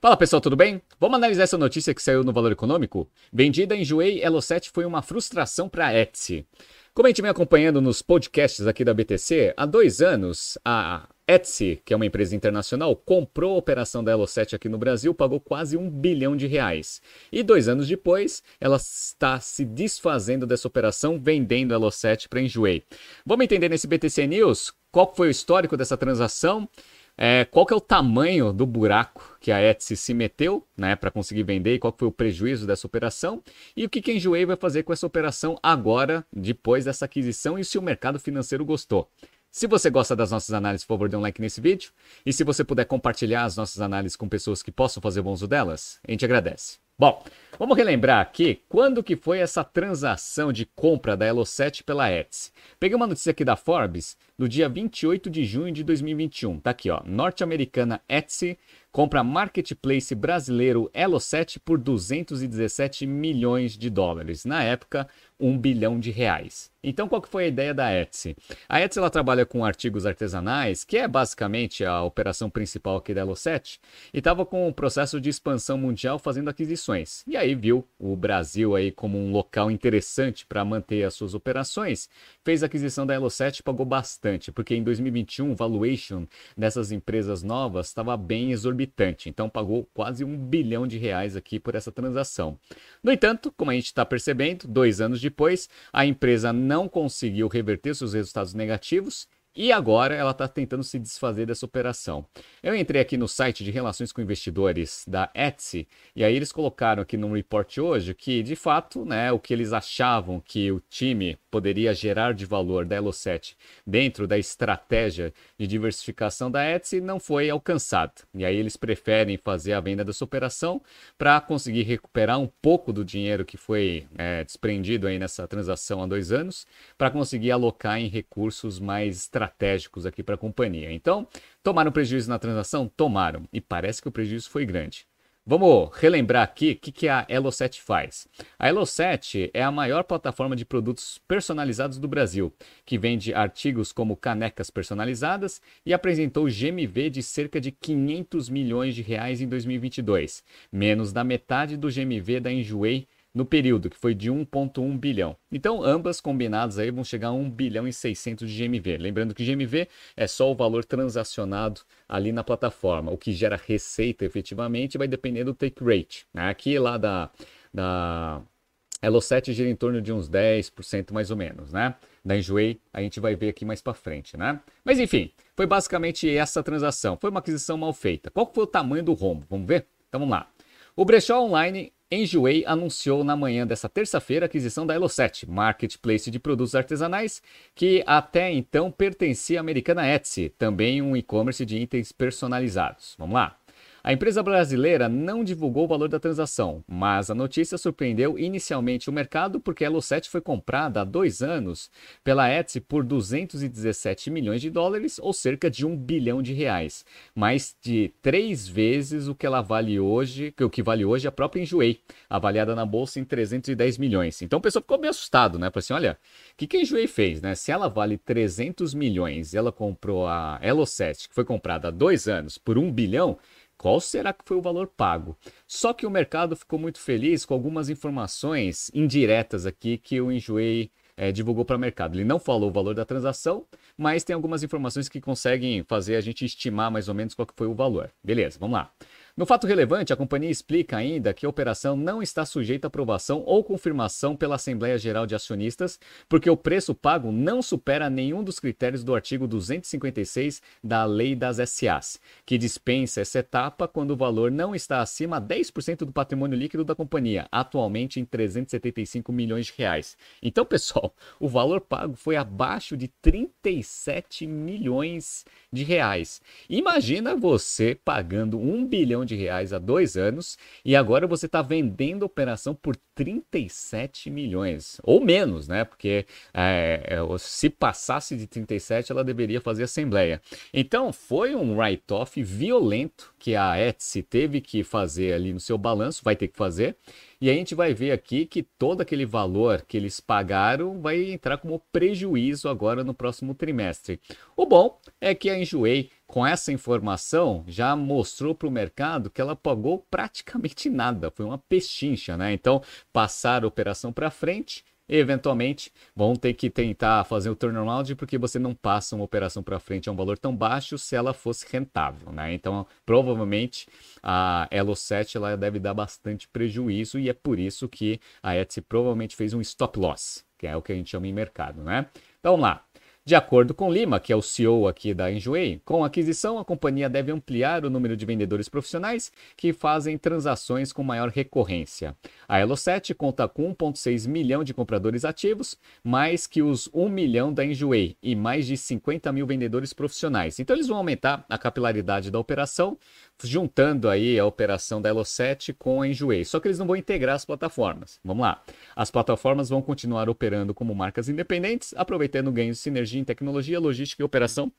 Fala pessoal, tudo bem? Vamos analisar essa notícia que saiu no Valor Econômico? Vendida em Enjoei, Elo7 foi uma frustração para a Etsy. Como a gente vem acompanhando nos podcasts aqui da BTC, há dois anos a Etsy, que é uma empresa internacional, comprou a operação da Elo7 aqui no Brasil, pagou quase um bilhão de reais. E dois anos depois, ela está se desfazendo dessa operação, vendendo a Elo7 para Enjoei. Vamos entender nesse BTC News qual foi o histórico dessa transação é, qual que é o tamanho do buraco que a Etsy se meteu né, para conseguir vender e qual foi o prejuízo dessa operação e o que, que a Enjoei vai fazer com essa operação agora, depois dessa aquisição e se o mercado financeiro gostou. Se você gosta das nossas análises, por favor, dê um like nesse vídeo. E se você puder compartilhar as nossas análises com pessoas que possam fazer bom uso delas, a gente agradece. Bom, vamos relembrar aqui quando que foi essa transação de compra da Elo7 pela Etsy. Peguei uma notícia aqui da Forbes no dia 28 de junho de 2021. Tá aqui, ó. Norte-americana Etsy compra marketplace brasileiro Elo7 por 217 milhões de dólares. Na época, 1 bilhão de reais. Então, qual que foi a ideia da Etsy? A Etsy ela trabalha com artigos artesanais, que é basicamente a operação principal aqui da Elo7, e estava com um processo de expansão mundial fazendo aquisições. E aí viu o Brasil aí como um local interessante para manter as suas operações, fez a aquisição da Elo7 e pagou bastante, porque em 2021 o valuation dessas empresas novas estava bem exorbitante, então pagou quase um bilhão de reais aqui por essa transação. No entanto, como a gente está percebendo, dois anos depois, a empresa não conseguiu reverter seus resultados negativos e agora ela está tentando se desfazer dessa operação. Eu entrei aqui no site de relações com investidores da Etsy e aí eles colocaram aqui no report hoje que, de fato, né, o que eles achavam que o time poderia gerar de valor da Elo7 dentro da estratégia de diversificação da Etsy não foi alcançado. E aí eles preferem fazer a venda dessa operação para conseguir recuperar um pouco do dinheiro que foi é, desprendido aí nessa transação há dois anos, para conseguir alocar em recursos mais estratégicos estratégicos aqui para a companhia. Então, tomaram prejuízo na transação? Tomaram. E parece que o prejuízo foi grande. Vamos relembrar aqui o que, que a Elo7 faz. A Elo7 é a maior plataforma de produtos personalizados do Brasil, que vende artigos como canecas personalizadas e apresentou GMV de cerca de 500 milhões de reais em 2022, menos da metade do GMV da Enjoei no período, que foi de 1,1 bilhão. Então, ambas combinadas aí vão chegar a 1 bilhão e 600 de GMV. Lembrando que GMV é só o valor transacionado ali na plataforma. O que gera receita efetivamente vai depender do take rate. Né? Aqui lá da, da Elo7 gira em torno de uns 10% mais ou menos, né? Da Enjoei, a gente vai ver aqui mais para frente, né? Mas enfim, foi basicamente essa transação. Foi uma aquisição mal feita. Qual foi o tamanho do rombo? Vamos ver? Então vamos lá. O brechó online Enjoei anunciou na manhã dessa terça-feira a aquisição da Elo7, marketplace de produtos artesanais que até então pertencia à americana Etsy, também um e-commerce de itens personalizados. Vamos lá. A empresa brasileira não divulgou o valor da transação, mas a notícia surpreendeu inicialmente o mercado porque a Elo7 foi comprada há dois anos pela Etsy por 217 milhões de dólares, ou cerca de um bilhão de reais, mais de três vezes o que ela vale hoje, o que vale hoje a própria Enjoei, avaliada na bolsa em 310 milhões. Então o pessoal ficou meio assustado, né? Falei assim, olha, o que, que a Enjoei fez, né? Se ela vale 300 milhões e ela comprou a Elo7, que foi comprada há dois anos, por um bilhão, qual será que foi o valor pago? Só que o mercado ficou muito feliz com algumas informações indiretas aqui que o Enjoei é, divulgou para o mercado. Ele não falou o valor da transação, mas tem algumas informações que conseguem fazer a gente estimar mais ou menos qual que foi o valor. Beleza, vamos lá. No fato relevante, a companhia explica ainda que a operação não está sujeita a aprovação ou confirmação pela Assembleia Geral de Acionistas, porque o preço pago não supera nenhum dos critérios do artigo 256 da Lei das SAs, que dispensa essa etapa quando o valor não está acima de 10% do patrimônio líquido da companhia, atualmente em 375 milhões de reais. Então, pessoal, o valor pago foi abaixo de 37 milhões de reais. Imagina você pagando um bilhão de reais há dois anos e agora você está vendendo a operação por 37 milhões, ou menos, né? Porque é, é se passasse de 37, ela deveria fazer assembleia. Então foi um write-off violento que a Etsy teve que fazer ali no seu balanço, vai ter que fazer. E a gente vai ver aqui que todo aquele valor que eles pagaram vai entrar como prejuízo agora no próximo trimestre. O bom é que a Enjoei com essa informação, já mostrou para o mercado que ela pagou praticamente nada, foi uma pechincha, né? Então, passar a operação para frente eventualmente vão ter que tentar fazer o turnaround porque você não passa uma operação para frente a um valor tão baixo se ela fosse rentável, né? Então, provavelmente a Elo7 ela deve dar bastante prejuízo e é por isso que a Etsy provavelmente fez um stop loss, que é o que a gente chama em mercado, né? Então, vamos lá. De acordo com Lima, que é o CEO aqui da Enjoei, com a aquisição a companhia deve ampliar o número de vendedores profissionais que fazem transações com maior recorrência. A Elo7 conta com 1,6 milhão de compradores ativos, mais que os 1 milhão da Enjoei e mais de 50 mil vendedores profissionais. Então eles vão aumentar a capilaridade da operação, juntando aí a operação da Elo7 com a Enjoei. Só que eles não vão integrar as plataformas. Vamos lá. As plataformas vão continuar operando como marcas independentes, aproveitando ganhos de sinergia em tecnologia, logística e operação.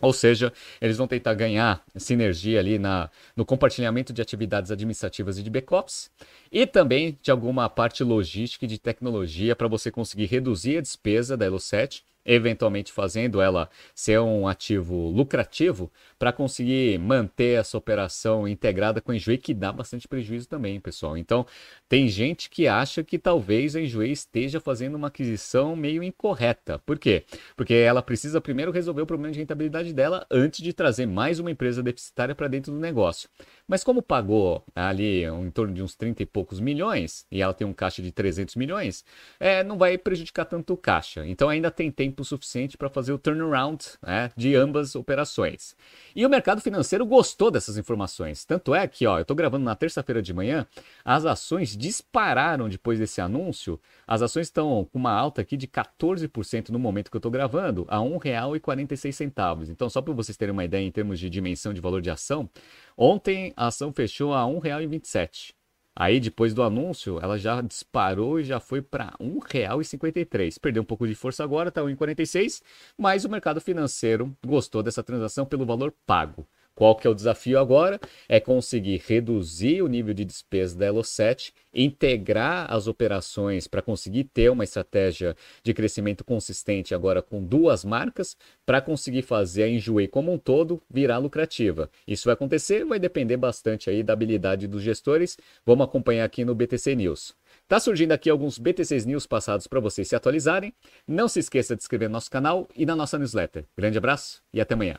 Ou seja, eles vão tentar ganhar sinergia ali na, no compartilhamento de atividades administrativas e de backups e também de alguma parte logística e de tecnologia para você conseguir reduzir a despesa da Elo7 eventualmente fazendo ela ser um ativo lucrativo para conseguir manter essa operação integrada com a Enjoei, que dá bastante prejuízo também, pessoal. Então, tem gente que acha que talvez a Enjoei esteja fazendo uma aquisição meio incorreta. Por quê? Porque ela precisa primeiro resolver o problema de rentabilidade dela antes de trazer mais uma empresa deficitária para dentro do negócio. Mas como pagou ali em torno de uns 30 e poucos milhões, e ela tem um caixa de 300 milhões, é, não vai prejudicar tanto o caixa. Então ainda tem tempo suficiente para fazer o turnaround né, de ambas operações. E o mercado financeiro gostou dessas informações. Tanto é que, ó, eu estou gravando na terça-feira de manhã, as ações dispararam depois desse anúncio. As ações estão com uma alta aqui de 14% no momento que eu estou gravando, a R$ 1,46. Então, só para vocês terem uma ideia em termos de dimensão de valor de ação, Ontem a ação fechou a R$ 1,27. Aí depois do anúncio, ela já disparou e já foi para R$ 1,53. Perdeu um pouco de força agora, está R$ 1,46, mas o mercado financeiro gostou dessa transação pelo valor pago. Qual que é o desafio agora? É conseguir reduzir o nível de despesa da Elo7, integrar as operações para conseguir ter uma estratégia de crescimento consistente agora com duas marcas, para conseguir fazer a Enjoei como um todo virar lucrativa. Isso vai acontecer, vai depender bastante aí da habilidade dos gestores. Vamos acompanhar aqui no BTC News. Tá surgindo aqui alguns BTCs News passados para vocês se atualizarem. Não se esqueça de inscrever no nosso canal e na nossa newsletter. Grande abraço e até amanhã.